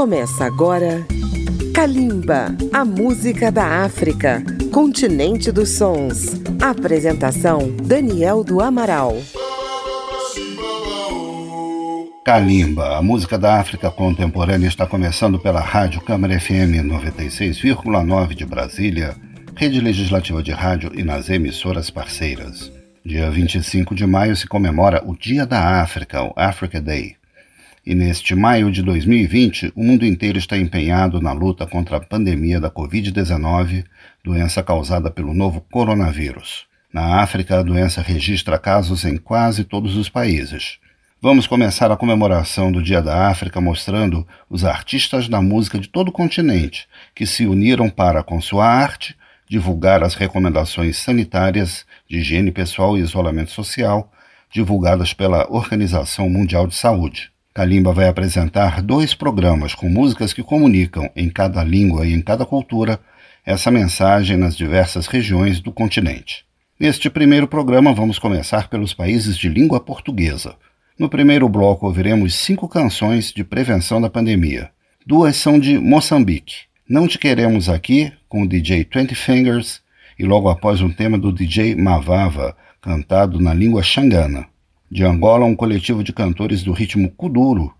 Começa agora Kalimba, a música da África, continente dos sons. Apresentação Daniel do Amaral. Kalimba, a música da África contemporânea está começando pela Rádio Câmara FM 96,9 de Brasília, rede legislativa de rádio e nas emissoras parceiras. Dia 25 de maio se comemora o Dia da África, o Africa Day. E neste maio de 2020, o mundo inteiro está empenhado na luta contra a pandemia da Covid-19, doença causada pelo novo coronavírus. Na África, a doença registra casos em quase todos os países. Vamos começar a comemoração do Dia da África mostrando os artistas da música de todo o continente que se uniram para, com sua arte, divulgar as recomendações sanitárias de higiene pessoal e isolamento social divulgadas pela Organização Mundial de Saúde. Kalimba vai apresentar dois programas com músicas que comunicam, em cada língua e em cada cultura, essa mensagem nas diversas regiões do continente. Neste primeiro programa, vamos começar pelos países de língua portuguesa. No primeiro bloco, ouviremos cinco canções de prevenção da pandemia. Duas são de Moçambique. Não Te Queremos Aqui, com o DJ Twenty Fingers, e logo após um tema do DJ Mavava, cantado na língua xangana de Angola, um coletivo de cantores do ritmo kuduro,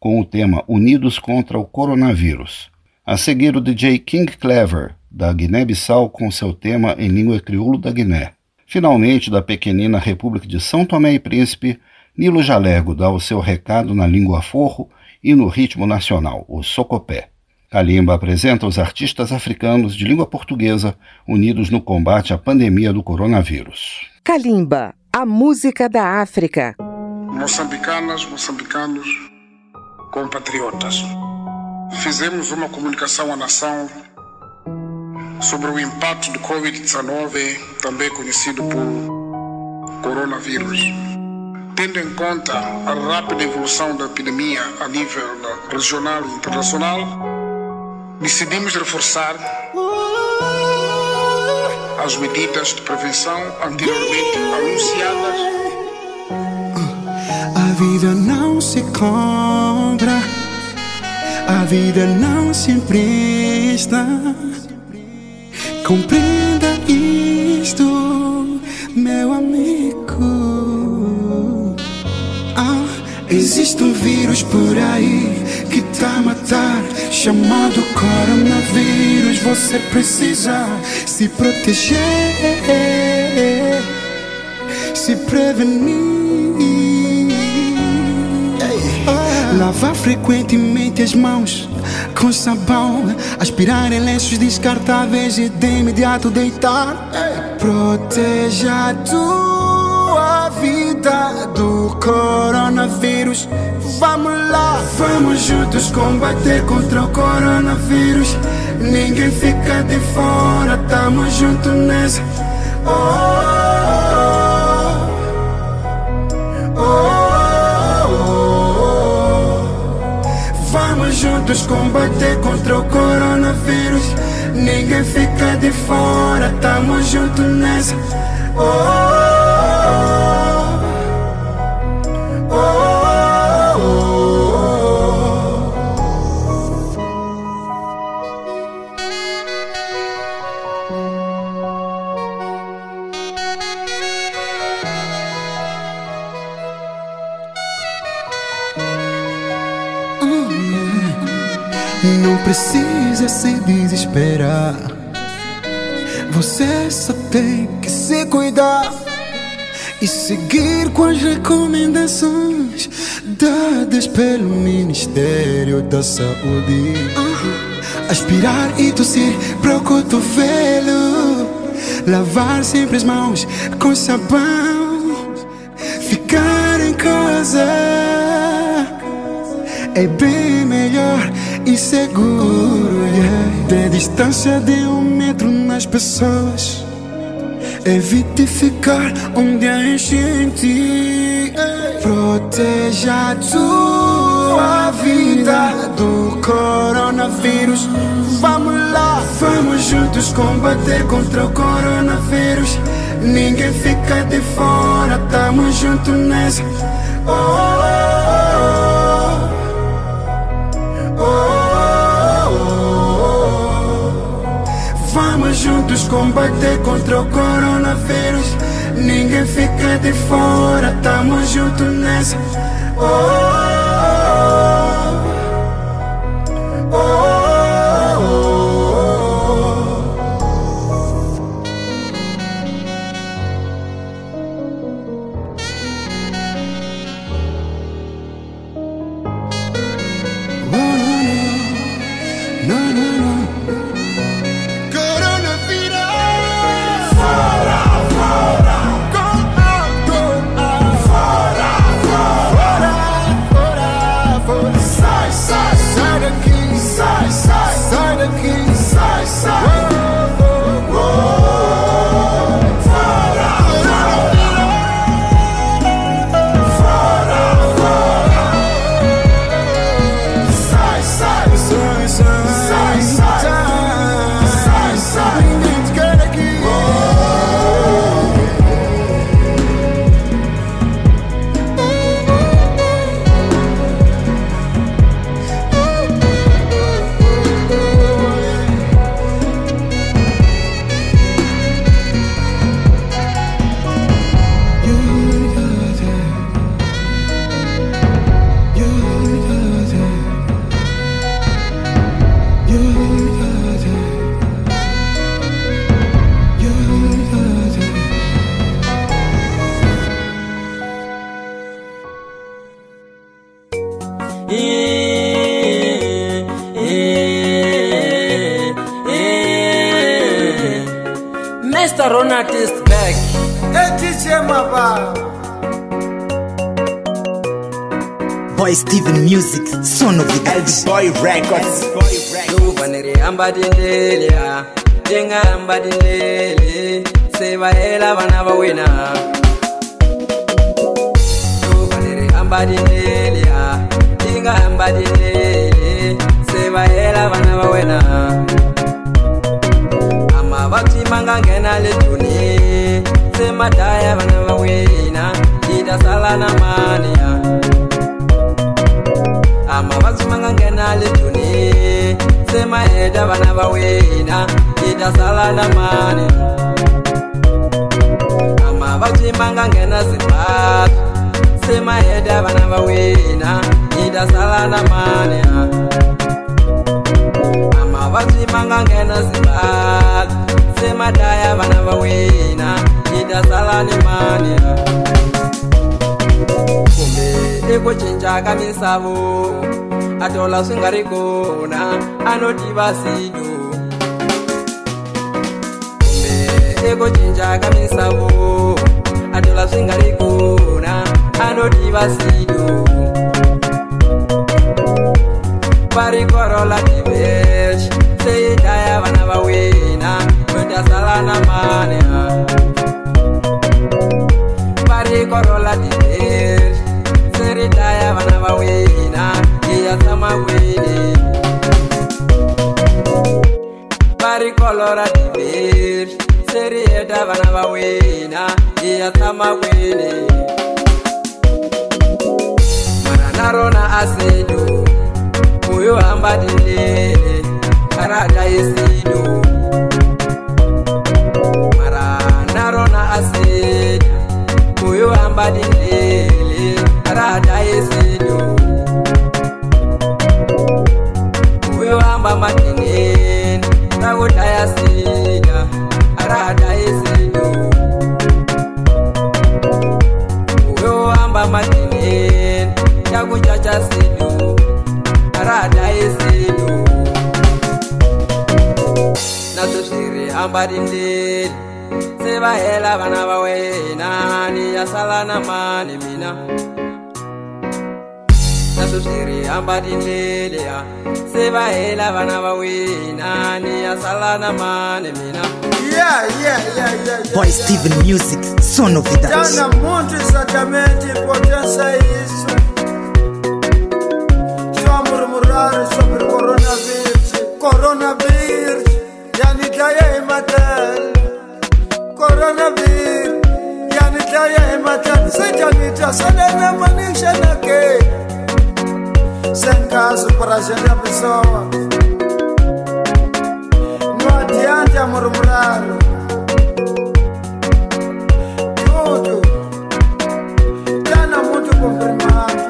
com o tema Unidos contra o Coronavírus. A seguir, o DJ King Clever, da Guiné-Bissau, com seu tema em língua crioulo da Guiné. Finalmente, da pequenina República de São Tomé e Príncipe, Nilo Jalego dá o seu recado na língua forro e no ritmo nacional, o socopé. Kalimba apresenta os artistas africanos de língua portuguesa unidos no combate à pandemia do coronavírus. Kalimba, a música da África. Moçambicanas, moçambicanos, compatriotas. Fizemos uma comunicação à nação sobre o impacto do Covid-19, também conhecido por coronavírus. Tendo em conta a rápida evolução da epidemia a nível regional e internacional, decidimos reforçar as medidas de prevenção anteriormente anunciadas. A vida não se compra, a vida não se empresta. Compreenda isto, meu amigo. Ah, existe um vírus por aí que tá matar, chamado coronavírus. Você precisa se proteger, se prevenir. Lavar frequentemente as mãos com sabão, aspirar em lenços descartáveis e de imediato deitar. Proteja a vida do coronavírus. Vamos lá, vamos juntos combater contra o coronavírus. Ninguém fica de fora, tamo junto nessa. Oh, oh, oh, oh, Vamos juntos combater contra o coronavírus. Ninguém fica de fora, tamo junto nessa. oh. Seguir com as recomendações dadas pelo Ministério da Saúde. Aspirar e tossir pro cotovelo. Lavar sempre as mãos com sabão. Ficar em casa é bem melhor e seguro. Yeah. Ter distância de um metro nas pessoas. Evite ficar onde há enchente. Proteja a tua vida do coronavírus. Vamos lá, vamos juntos combater contra o coronavírus. Ninguém fica de fora, tamo junto nessa. oh, oh, oh. oh. Vamos combater contra o coronavírus. Ninguém fica de fora, tamo junto nessa. oh, oh, oh. oh. Mania amavabyi ma nga nghena le joni se ma heta vana va wena yi ta sala na mani amavabyi ma nga nghena zimbabwe se ma heta vana va wena yi ta sala na mani amavabyi ma nga nghena zimbabwe se ma daya vana va wena yi ta sala vachimanga ngena zimbabwe semadhaya vana vawina itasala nemani. Kumbe ekuchinja kamisavo atola swi nga ri kona anotiva sindu kumbe ekuchinja kamisavo atola swi nga ri kona anotiva sindu parikoro la tiveshi seitaya vana vawina mundasala na mane. Varikorola dier seritaya vana vawina iyasamawini varikolora dier serieta vana vawina iyasamawini mananarona asedu uyo hamba dilele arada yesido mara narona aseda. Uyo ambadilele arada yesido uyo amba matineni nakudaya sida badindid se ba hela bana ba wena ni ya sala na mani mina. Naso swiri ambadindedeya se ba hela bana ba wena ni ya sala na mani mina. Yeah, yeah, yeah, yeah, yeah, Boy yeah. Steven Music, son of the dance. Jana Montes, Atamenti, Potenza is yani daya imatal. Sejanita sadana manisha nake. Sem caso para a gente a pessoa. Não adianta tá murmurando. Tudo. Tana muito confirmado.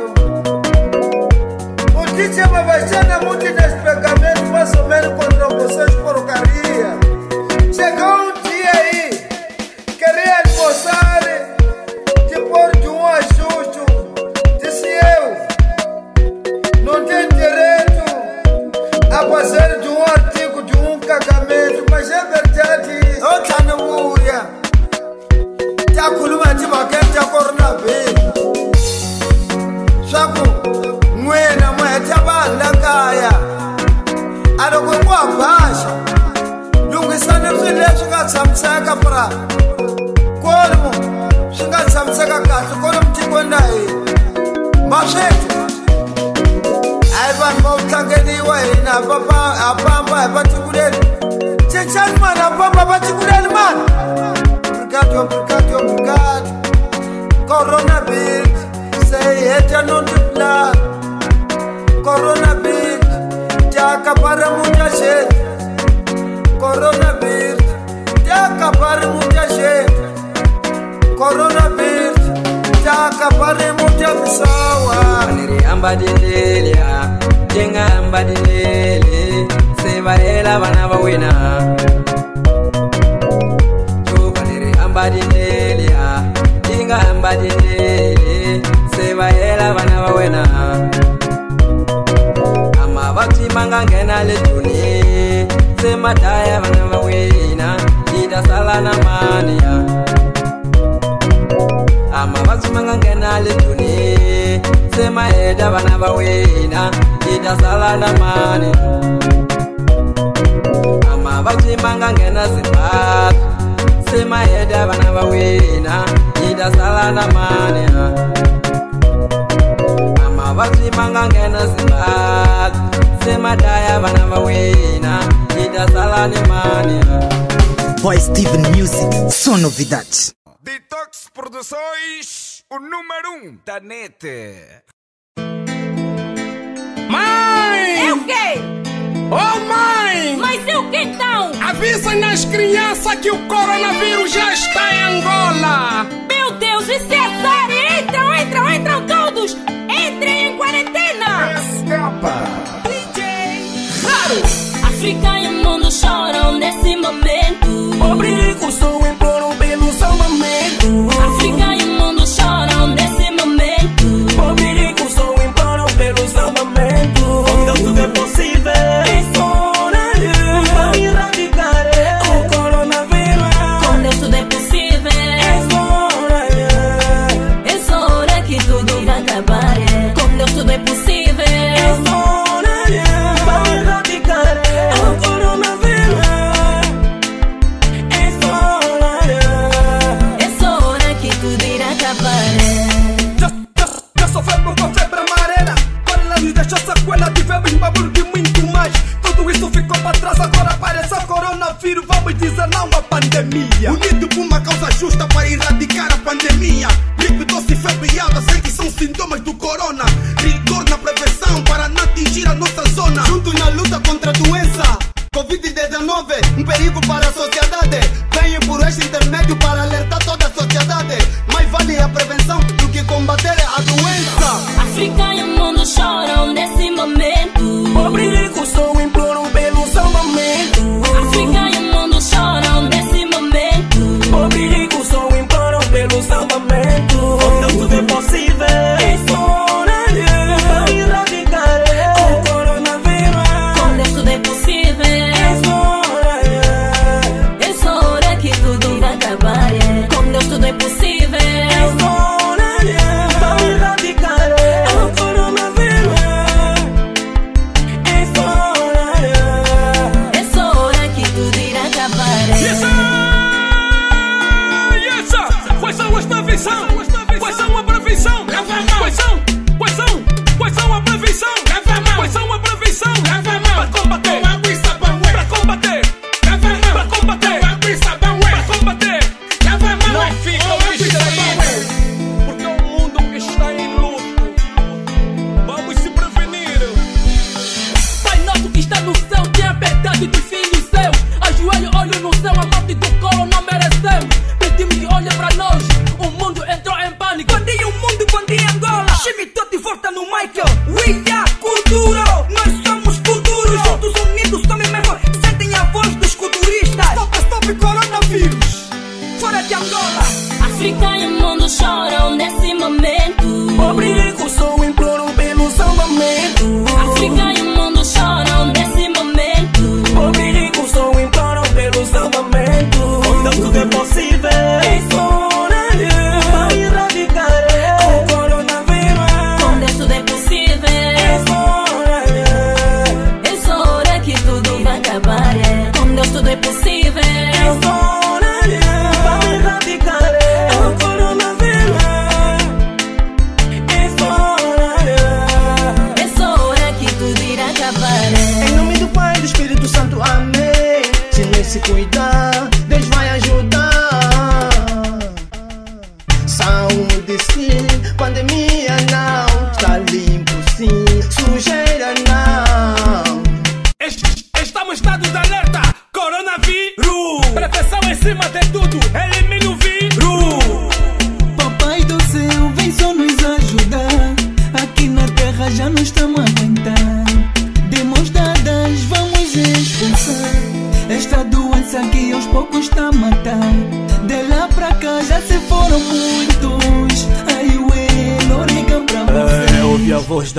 O DJ Babachana muito inexplicamente, mais ou menos contra vocês porcaria. tshamiseka pura. Kwalomu swi nga tshamiseka kahle kwalomu tikweni na hina? Ma swi a hi vanhu va vutlangeliwa hina a famba hi vatiko leri cincani mani a famba vatiko leri mani? Brigado brigado brigado coronavirus se hi heta no tipulana coronavirus ti akapara muta xeti coronavirus taka pari mutazhenda coronavirus taka pari mutamisawa ambadilelia tenga ambadilele sevalela vana va wena. Covaneri ambadilelia tinga ambadilele sevalela vana va wena. Ama va timanga nghena letuni semadaya vana va wena sala na mania amabazumanga ngena lituni semaeda vana vawina idasala na mani amabacimanga ngena zimbabwe semaeda vana vawina idasala na mania amabacimanga ngena zimbabwe semadaya vana vawina idasala ni mania Boy Steven Music, só novidades. Detox Produções, o número um da net. Mãe! É o quê? Oh mãe! Mas é o que então? Avisa nas crianças que o coronavírus já está em Angola! Meu Deus, isso é sério! Entram, entram, entram todos! Entrem em quarentena! Escapa! Claro! África e o mundo choram nesse momento. Obrigo, sou imploro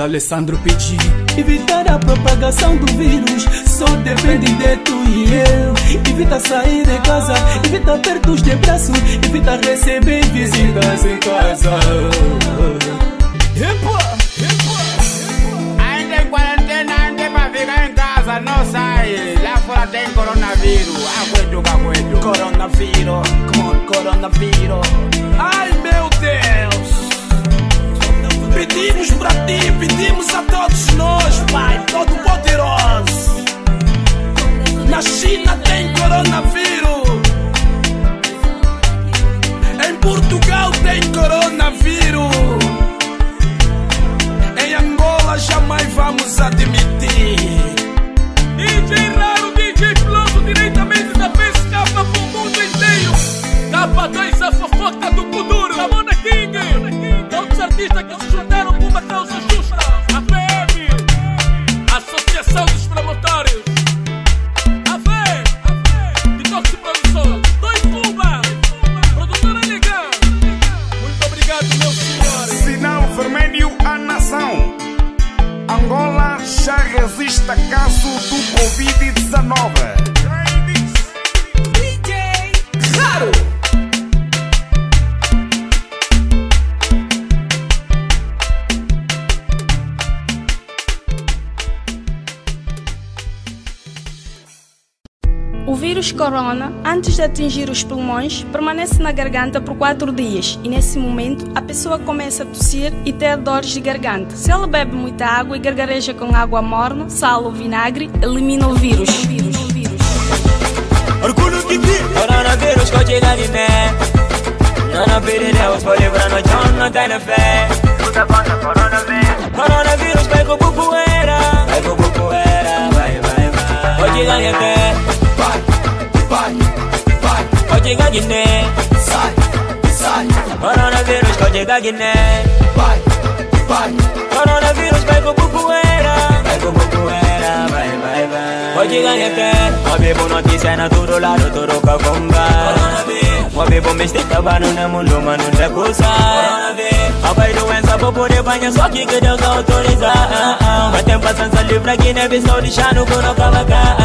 Alessandro pedir. Evitar a propagação do vírus só depende de tu e eu. Evita sair de casa, evita perto de braço, evita receber visitas em casa. Ainda em quarentena, ainda pra ficar em casa, não sai. Lá fora tem coronavírus. Aguento, aguento. Coronavírus, coronavírus. Ai meu Deus! Pedimos pra ti, pedimos a todos nós, Pai, todo poderoso. Na China tem coronavírus. Em Portugal tem coronavírus. Em Angola jamais vamos admitir. DJ Raro, DJ Floso, diretamente da pesca pro mundo inteiro. Capa 2, a fofoca do Kuduro, Ramona King. Todos os artistas que se vírus corona, antes de atingir os pulmões, permanece na garganta por 4 dias e nesse momento a pessoa começa a tossir e ter dores de garganta. Se ela bebe muita água e gargareja com água morna, sal ou vinagre, elimina o vírus. Orgulho. Coronavírus John, não tem na fé. Coronavírus. Coronavírus, vai com bupoeira. Vai com bupoeira, vai, vai, vai. Pode ganhar até. Vai, vai, vai. Pode ganhar Guiné. Sai, sai. Coronavírus, pode ganhar Guiné. Vai, vai. Coronavírus, vai com bupoeira. Vai com bupoeira, vai, vai, vai. Pode ganhar até. Uma bebo notícia na todo lado, todo cacomba. Coronavírus. Uma bebo mestica, vano na mundo, mano, não coisa. Coronavírus. A pai doença, vou poder banhar, só que que Deus autoriza. Mas tem paciência livre aqui, né? Visão de chá no coro, cavaca.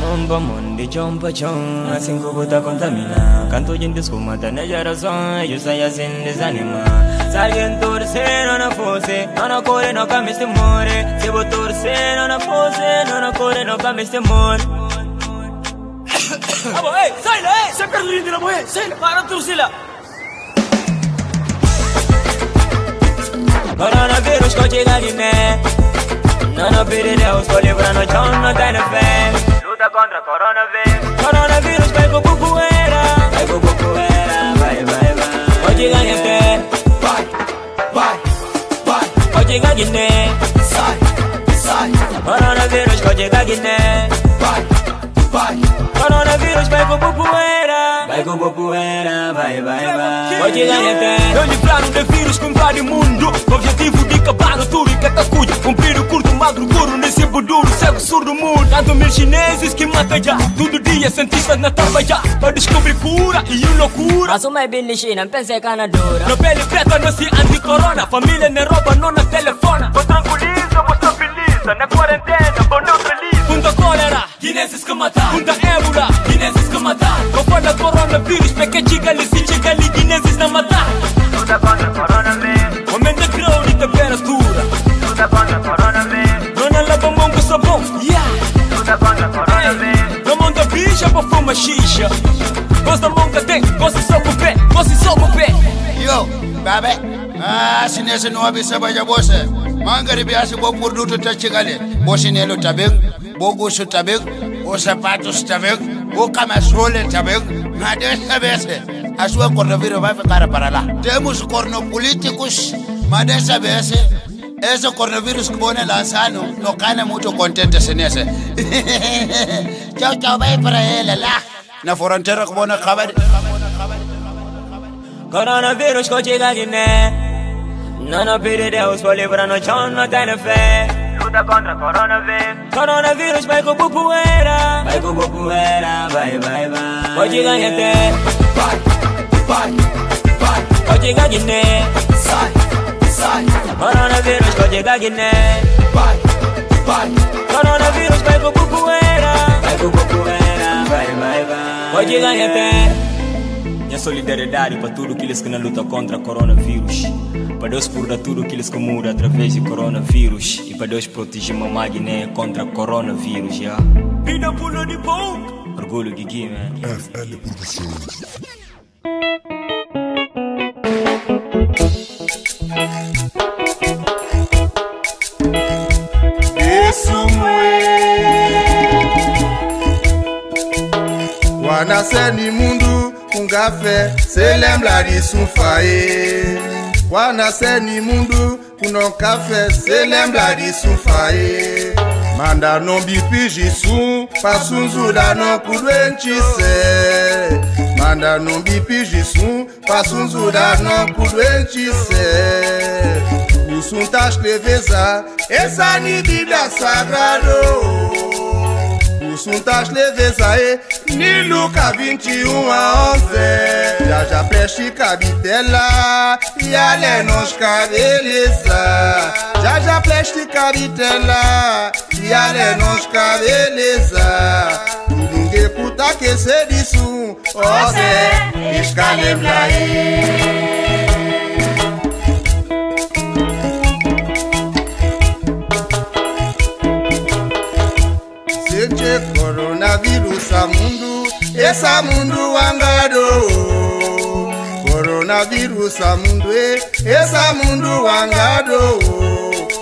Mamba, mundo, chompa, chom. Assim que eu vou tá contamina. Canto de desculpa, tá na geração. Eu saio assim, desanima. Se alguém torcer, não na fosse. Não na corre, não cambia este more. Se vou torcer, não na fosse. Não na corre, não cambia este more. Abo, ei, sai lá, ei! Sai perto do índio, abo, ei! Sai lá, para de torcer lá! Coronavírus, contigo Guiné. Não, não, Pirineus, vou livrar no chão, não tem na fé. Luta contra coronavírus. Coronavírus, vai com bupoeira. Vai com bupoeira, vai, vai, vai. Pode ganhar até. Vai, vai, vai. Pode ganhar Guiné. Sai, sai. Coronavírus, pode ganhar Guiné. Vai, vai. Coronavírus, vai com bupoeira. vai com popoeira, vai, vai, vai. Pode ganhar até. Eu livraram de vírus invade o mundo. Com o objetivo de acabar no tudo e catacujo. Cumprir o curto, magro, duro, nesse duro, cego, surdo, mudo. Tanto mil chineses que mata já. Todo dia cientistas na trabalhar. Para descobrir cura e loucura. É bem lixina, pensei que dura. Na pele preta, não se anti-corona. Família nem rouba, não na telefona. Vou tranquiliza, vou estabiliza. Na quarentena, cólera, chineses que matar. Punta ébola, chineses que matar. Conforme coronavírus, porque chega ali, se chega ali, chineses não matar. Tudo contra coronavírus. Aumenta a grau de temperatura. Tudo contra coronavírus. Não lava mão com sabão, yeah. Tudo contra coronavírus. Não manda bicha pra fumar xixa. Gosta mão que tem, gosta só com pé, gosta só com pé. Yo, babe. Ah, sinese no abi sabaja bose. Mangari biasi bo produto ta chigale. Bo sinelo tabeng, bo gusu tabeng, bo sapatos tabeng, bo kamasole tabeng. Ngade sabese. Asua coronavirus vai ficar para lá. Temos cornopolíticos, mas dessa vez esse coronavírus que bone lançando não cana muito contente sinese. tchau, tchau, vai para ele lá. Na fronteira que bone acabar. Coronavírus que de né. Não, pede Deus, vou livrar no chão, não tem fé. Luta contra coronavírus. Coronavírus vai com popoeira. Vai com popoeira, vai, vai, vai. Pode ganhar até. Vai, vai, vai. Pode ganhar de né. Sai, sai. Coronavírus pode ganhar de né. Vai, vai. Coronavírus vai com popoeira. Vai com popoeira, vai, vai, vai. Pode ganhar até. Minha solidariedade para tudo aqueles que na luta contra coronavírus. Para Deus por dar tudo que muda através de coronavírus. E para Deus proteger mamãe Guiné contra coronavírus, já. Vida pula de bom. Orgulho Guigui, man. FL Produções. Wanaseni mundu kungafe selembla disufaye Wanaseni mundu kunokafe selembla disufaye Manda no bipi jisu pasunzula no kudwenchise Manda no bipi jisu pasunzula no kudwenchise Usuntas leveza essa ni Bíblia sagrado Usuntas leveza e ni Luca 21 a 11 Já já preste cabitela e ale nos cabeleza já preste cabitela e ale nos cabeleza Ninguém puta que se disso Ose, escalembra coronavirus a mundo, essa mundo wangado. Coronavirus a mundo, essa mundo wangado.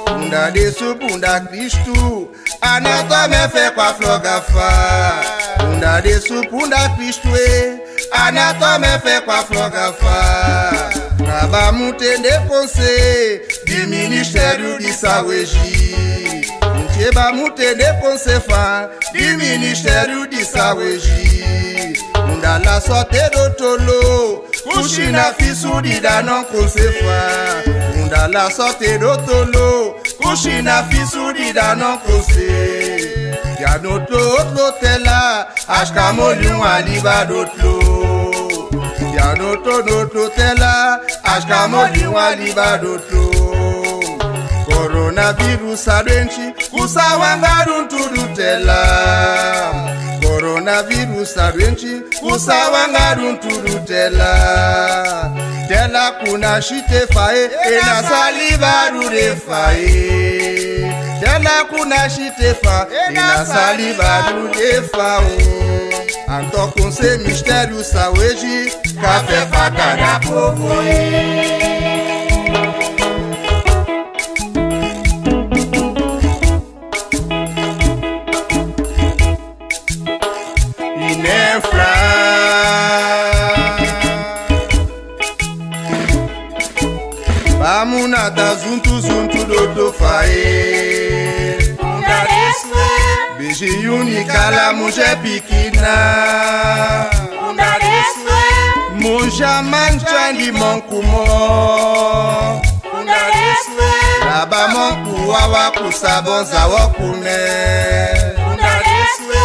Punda desu, punda Cristo, anatome fe kwa flogafa. Punda desu, punda Cristo, anatome fe kwa flogafa. Kaba mutende konse, di Ministério de Saúde. e ba mute ne ponsefa di ministério de saweji. Munda la sote do tolo kushi na fisu di danon konsefa. Munda la sote do tolo kushina fisu di danon konse. Yano to otlo tela ashka moliun aliba do tlo yano to no to tela ashka moliun aliba do tlo coronavirus alwenji kusawanga runtu rutela. Coronavirus alwenji kusawanga runtu rutela. Tela kuna shitefae enasaliva rurefae tela kuna shitefa enasaliva rurefao Antó com ser mistério, saúde, café, facada, povo, Vamos nadar junto, junto do do fae Beijo única, la mulher pequena Undareswe Uja mancha ndi monku mo. Undareswe Laba monku wawa kusabonza wakune Undareswe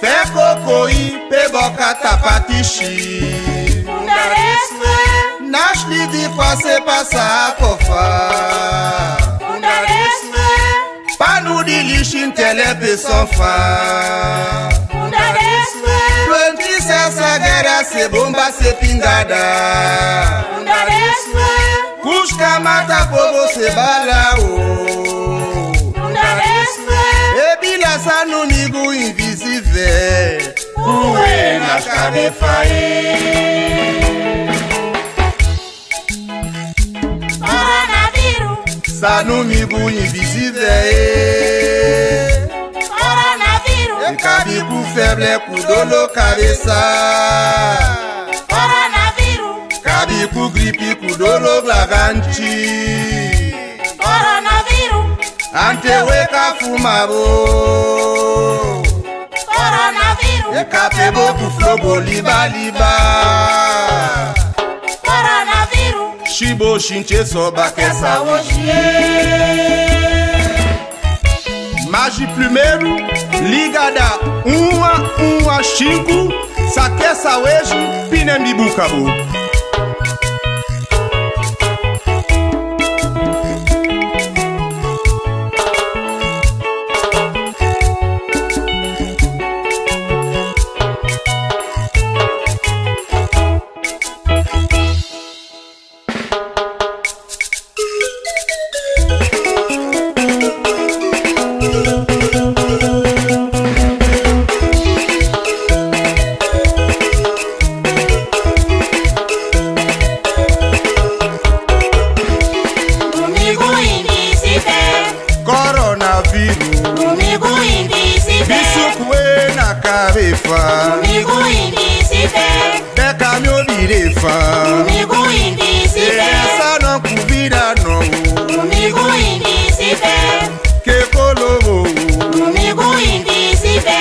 Fe kokoi pe bokata patishi Undareswe Nashli di pase pasa kofa Undareswe Twenty sasa gera se bomba se Undareswe Kushka mata pobo se bala o Undareswe Ebila sanu nigu invisible Uwe na kabefae Coronavirus. Sanu nigu Coronavirus ekabi ku fɛble kudolo kabesa coronavirus. Kabi ku gripi kudolo glaganci coronavirus. Anteweka fumabo. Coronavirus. Ekapebo kufulobo libaliba coronavirus. Shibo shinche soba kesa woshie hoje Magi primeiro, ligada 1 a 1 a 5, saqueça hoje, pinembibucabu. Comigo bisukwe na cabeça, Comigo invisível beca me obirefa. Comigo invisível Essa não cubira não, Comigo invisível que colobo, Comigo invisível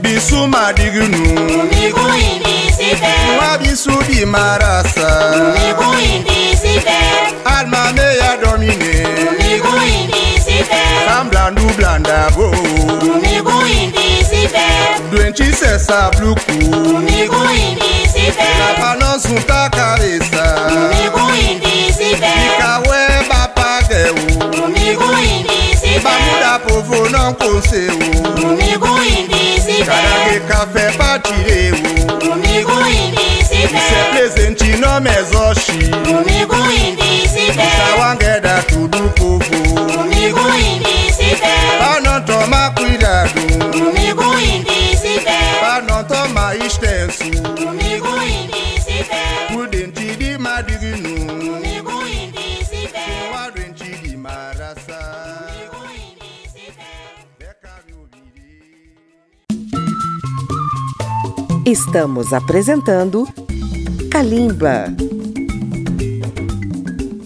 bisu madigno, Comigo invisível um abisu de marasa, Comigo invisível alma meia domine, Comigo invisível samblandu blandabo, Comigo invisível doente cessa bluco, Comigo invisível. Pra não juntar cabeça, Comigo invisível. Fica weba pagueu, Comigo invisível. Bamuda povo não conseu, Comigo invisível. Cada café patireu, Estamos apresentando Kalimba.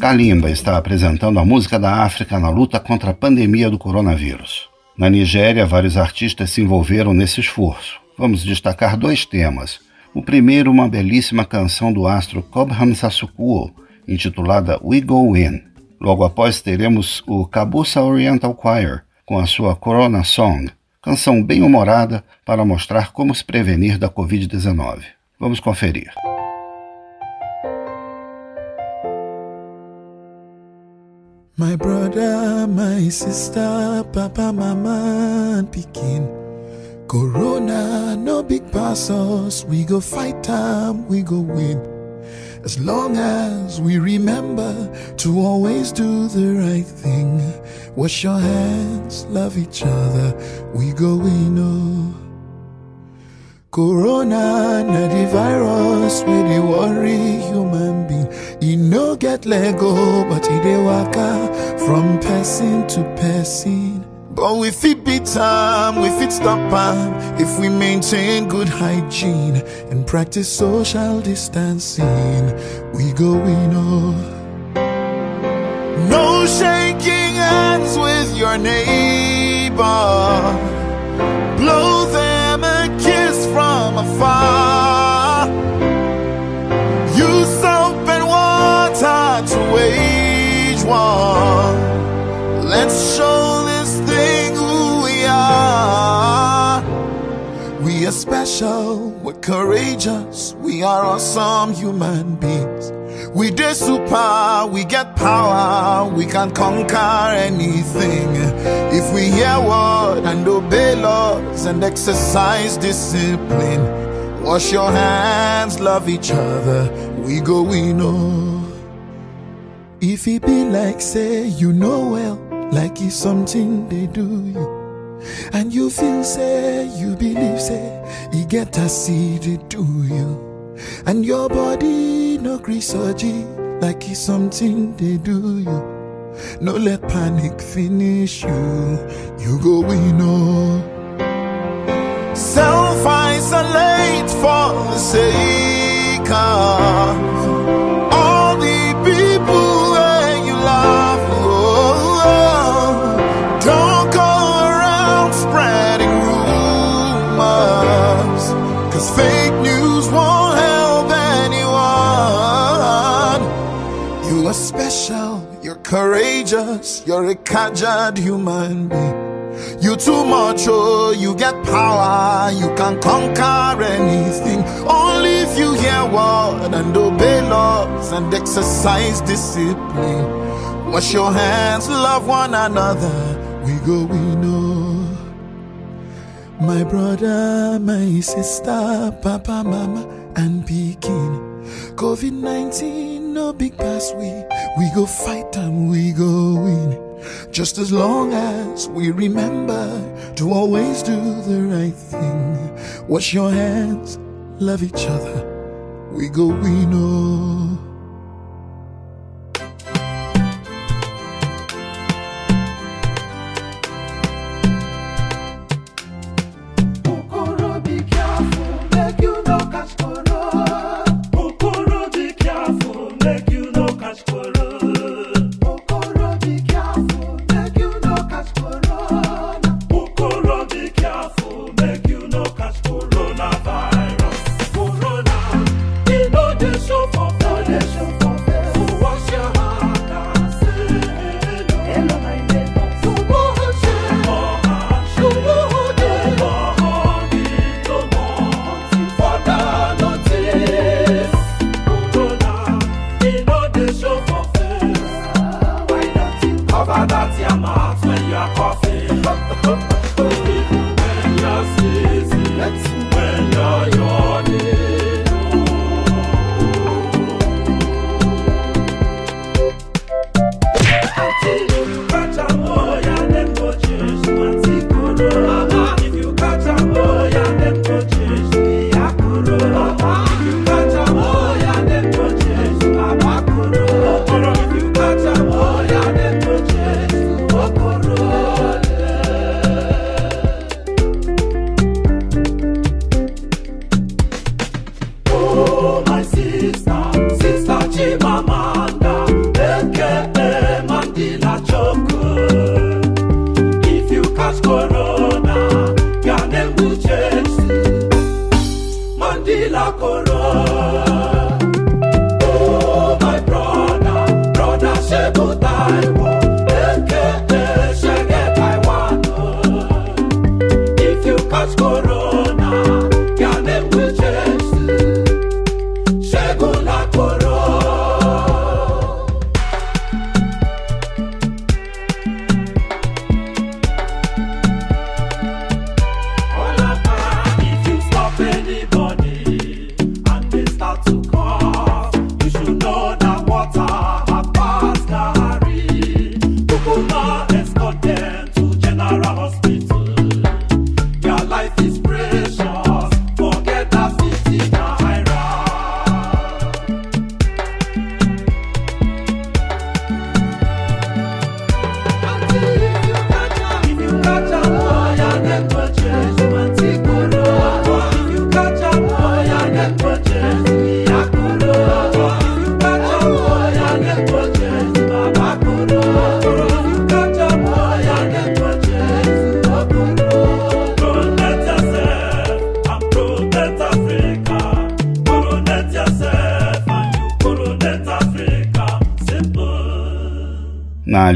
Kalimba está apresentando a música da África na luta contra a pandemia do coronavírus. Na Nigéria, vários artistas se envolveram nesse esforço. Vamos destacar dois temas. O primeiro, uma belíssima canção do astro Cobham Sasukuo, intitulada We Go In. Logo após teremos o Kabusa Oriental Choir, com a sua Corona Song, canção bem humorada para mostrar como se prevenir da Covid-19. Vamos conferir. My brother, my sister, papa, mama, and. Corona, no big pass us. We go fight time, we go win. As long as we remember to always do the right thing. Wash your hands, love each other, we go in. Oh. Corona, na the virus, we dey worry human being. E no get lego, but e dey waka from person to person. But we fit be time, we fit stop time if we maintain good hygiene and practice social distancing. We go in all. No shaking hands with your neighbor. Blow them a kiss from afar. Use soap and water to wage war. Let's show are special, we're courageous, we are awesome human beings. We do super, we get power, we can conquer anything. If we hear word and obey laws and exercise discipline, wash your hands, love each other, we go, we know. Oh. If it be like say you know well, like it's something they do you. And you feel say, you believe say, you get a seed to you. And your body no grisogy, like it's something they do you. No let panic finish you, you go we know. Oh. Self isolate for the sake of courageous, you're a caged human being. You too much, oh, you get power, you can conquer anything. Only if you hear word and obey laws and exercise discipline. Wash your hands, love one another. We go, we know. My brother, my sister, papa, mama, and Pekin. COVID 19, no big pass, we, we go fight and we go win. Just as long as we remember to always do the right thing. Wash your hands, love each other. We go, we know. Oh.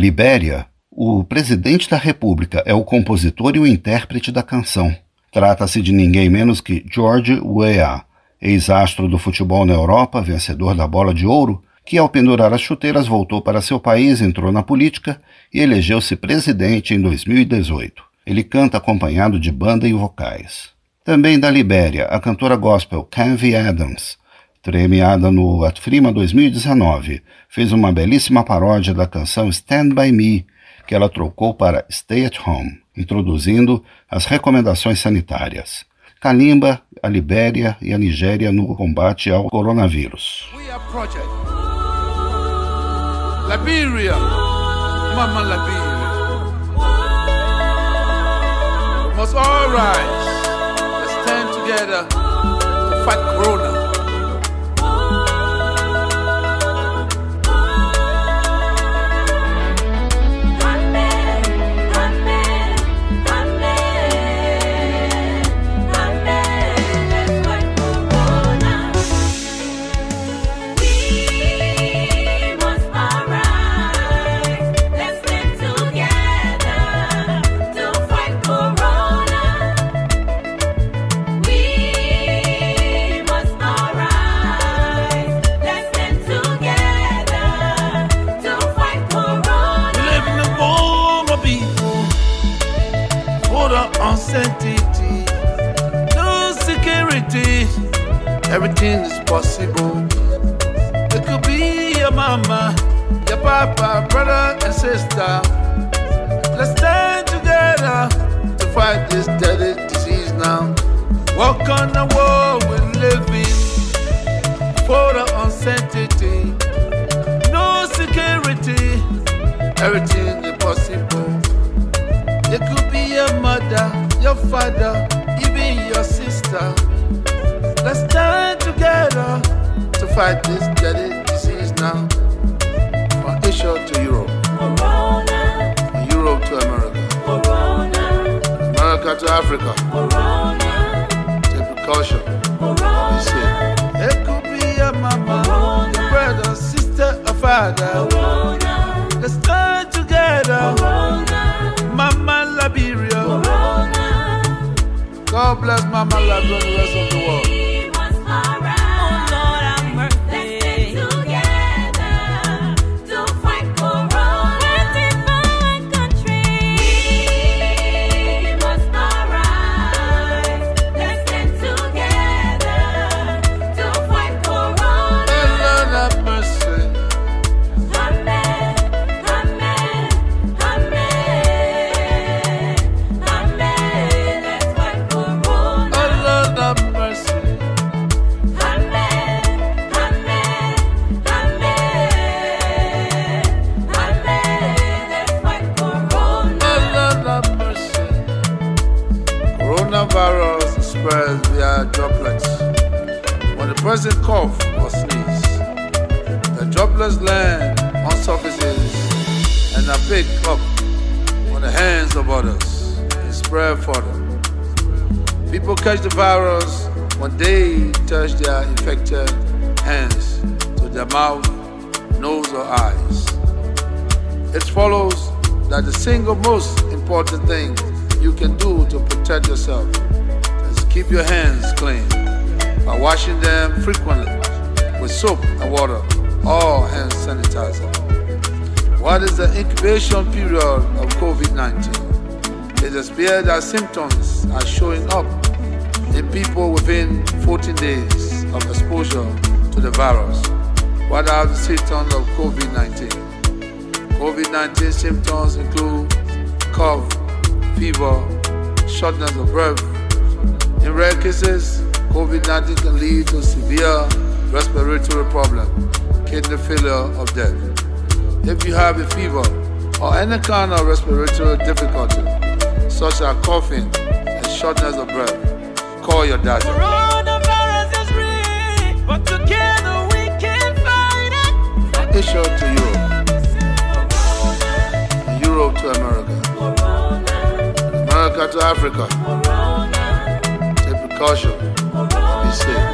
Libéria, o presidente da República é o compositor e o intérprete da canção, Trata-se de ninguém menos que George Weah, ex-astro do futebol na Europa, vencedor da bola de ouro, que ao pendurar as chuteiras voltou para seu país, entrou na política e elegeu-se presidente em 2018. Ele canta acompanhado de banda e vocais. Também da Libéria, a cantora gospel Canvey Adams, premiada no Atfrima 2019, fez uma belíssima paródia da canção Stand By Me, que ela trocou para Stay at Home, introduzindo as recomendações sanitárias. Kalimba, a Libéria e a Nigéria no combate ao coronavírus. Liberia, Mama Liberia. Must all rise. Stand together to fight Corona. Virus when they touch their infected hands to their mouth, nose, or eyes. It follows that the single most important thing you can do to protect yourself is keep your hands clean by washing them frequently with soap and water or hand sanitizer. What is the incubation period of COVID 19? It appears that symptoms are showing up people within 14 days of exposure to the virus. What are the symptoms of COVID 19? COVID 19 symptoms include cough, fever, shortness of breath. In rare cases, COVID 19 can lead to severe respiratory problem, kidney failure, or death. If you have a fever or any kind of respiratory difficulty, such as coughing and shortness of breath, call your doctor. Coronavirus is real, but together we can fight it. Asia to Europe, Europe to America, America to Africa. Take precaution. Be safe.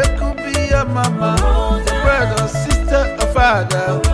It could be your mama, your brother, sister, or father.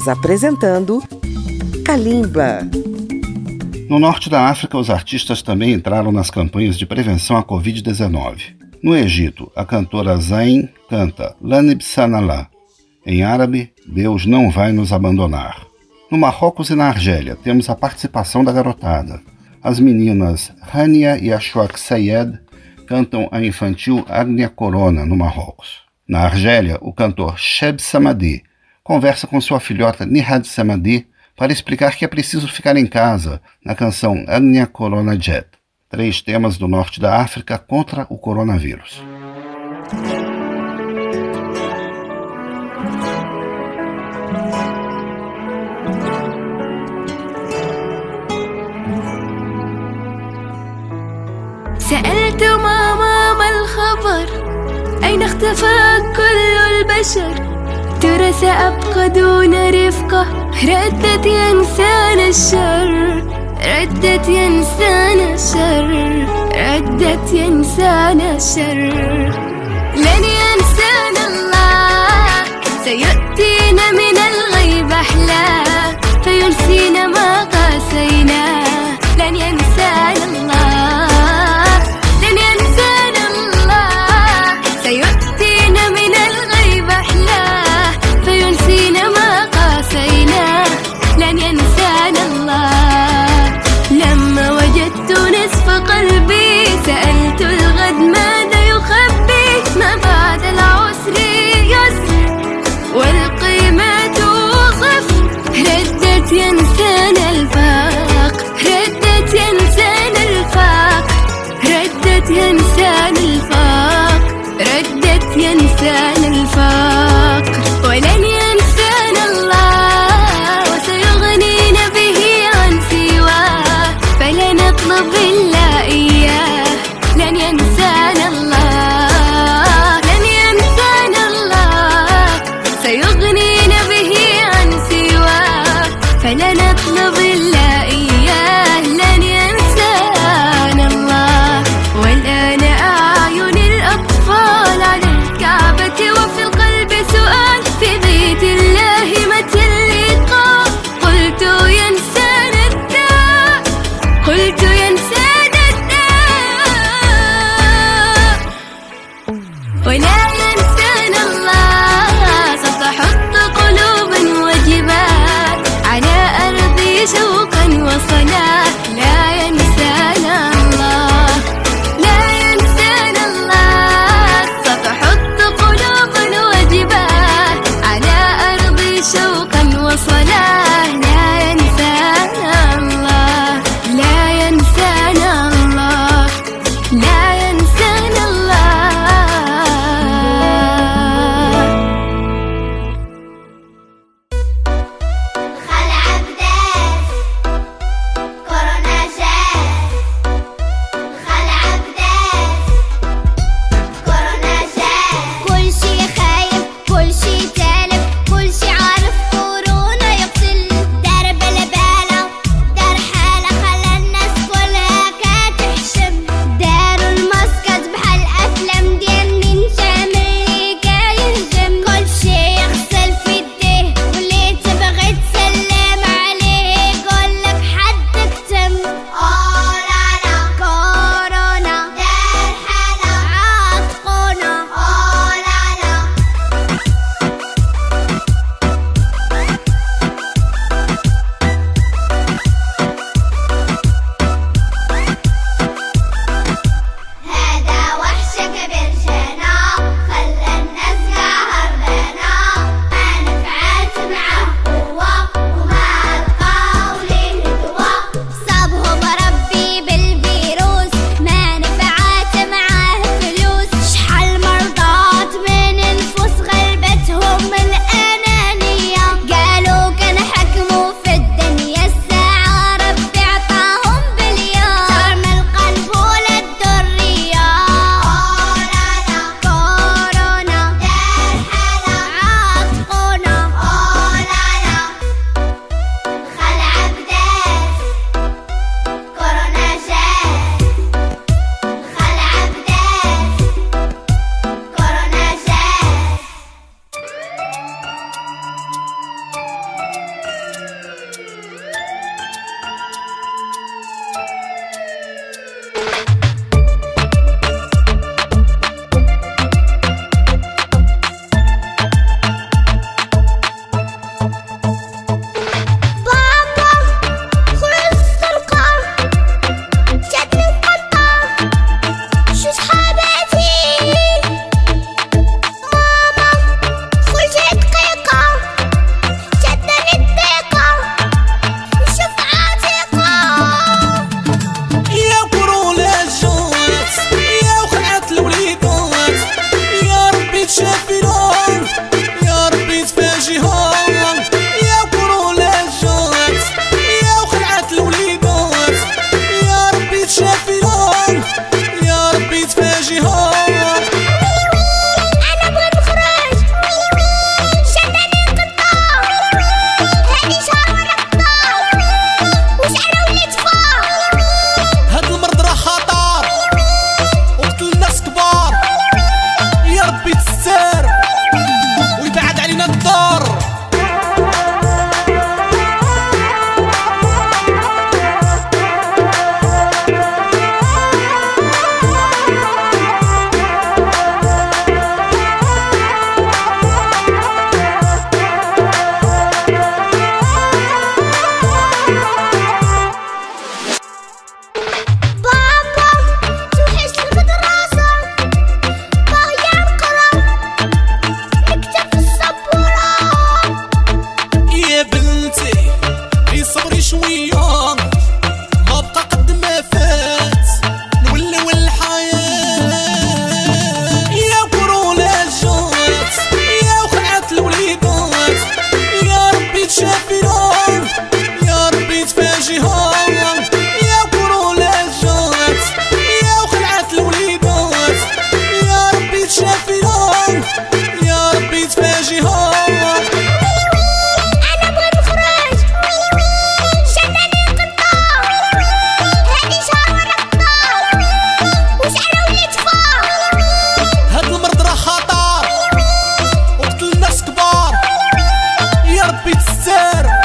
Estamos apresentando Kalimba. No norte da África, os artistas também entraram nas campanhas de prevenção à Covid-19. No Egito, a cantora Zayn canta Lanib Sanallah. Em árabe, Deus não vai nos abandonar. No Marrocos e na Argélia, temos a participação da garotada. As meninas Hania e Ashwak Sayed cantam a infantil Agnia Corona, no Marrocos. Na Argélia, o cantor Sheb Samadi conversa com sua filhota Nihad Samadi para explicar que é preciso ficar em casa na canção Agnia Corona Jet. Três temas do norte da África contra o coronavírus. سألت ماما ما الخبر أين اختفى كل البشر ترى سأبقى دون رفقة. ردت ينسان الشر ردت ينسان الشر ردت ينسان الشر. لن ينسانا الله سيأتينا من الغيب أحلى فينسينا ما قاسينا لن ينسانا Pizzer.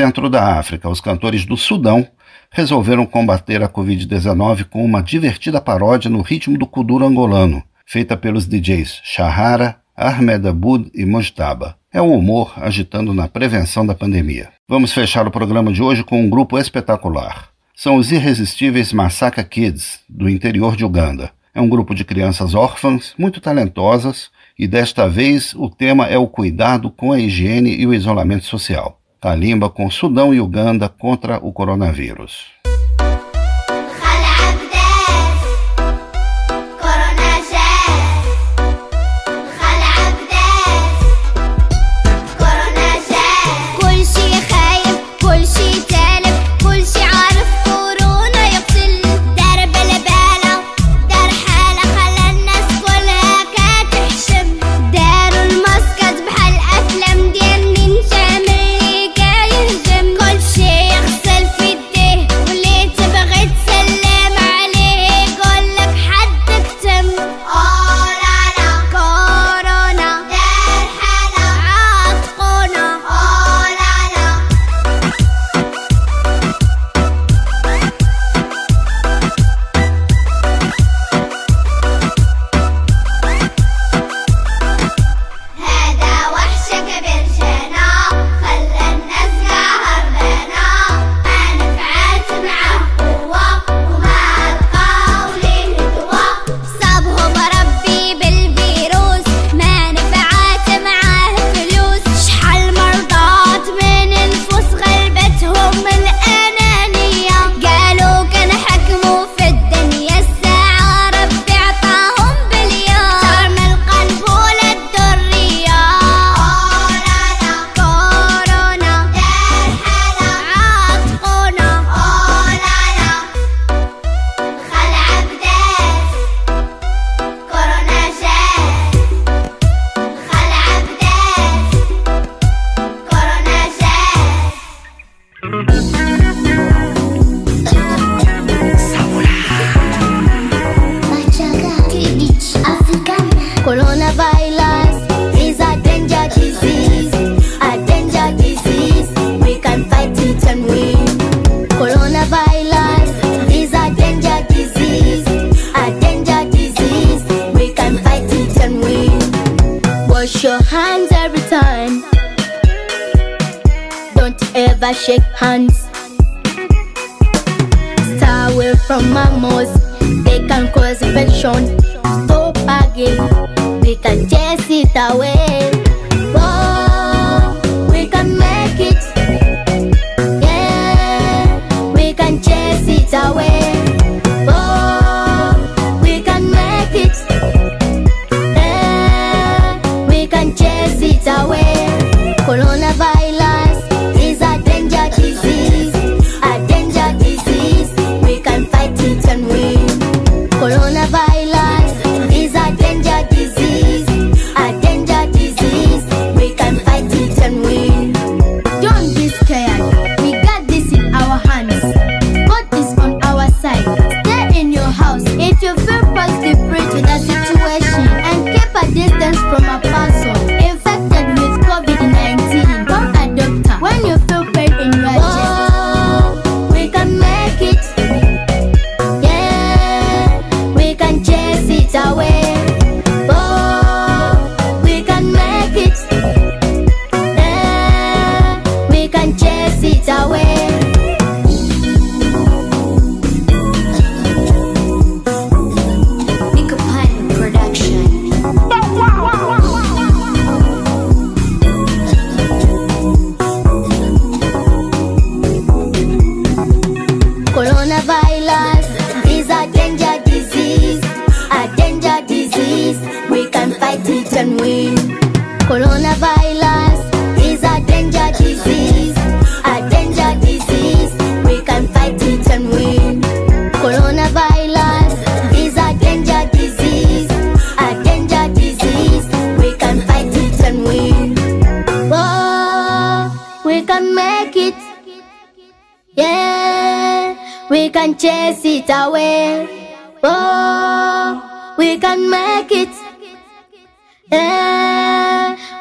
centro da África, os cantores do Sudão resolveram combater a Covid-19 com uma divertida paródia no ritmo do kuduro angolano, feita pelos DJs Shahara, Ahmed Abud e Mojtaba. É o humor agitando na prevenção da pandemia. Vamos fechar o programa de hoje com um grupo espetacular. São os irresistíveis Massacre Kids, do interior de Uganda. É um grupo de crianças órfãs, muito talentosas, e desta vez o tema é o cuidado com a higiene e o isolamento social calimba com Sudão e Uganda contra o coronavírus. chase it away. Oh, we can make it.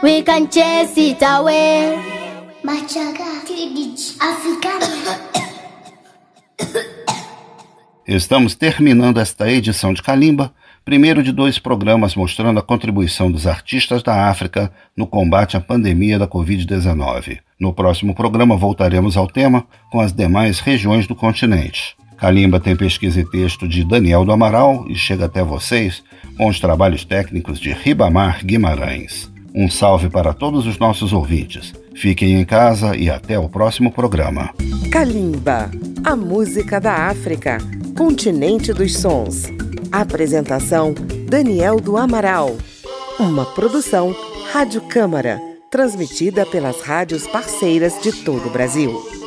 We can chase it away. Machaga, Estamos terminando esta edição de Kalimba, primeiro de dois programas mostrando a contribuição dos artistas da África no combate à pandemia da Covid-19. No próximo programa voltaremos ao tema com as demais regiões do continente. Calimba tem pesquisa e texto de Daniel do Amaral e chega até vocês com os trabalhos técnicos de Ribamar Guimarães. Um salve para todos os nossos ouvintes. Fiquem em casa e até o próximo programa. Kalimba, a música da África, continente dos sons. Apresentação: Daniel do Amaral. Uma produção Rádio Câmara, transmitida pelas rádios parceiras de todo o Brasil.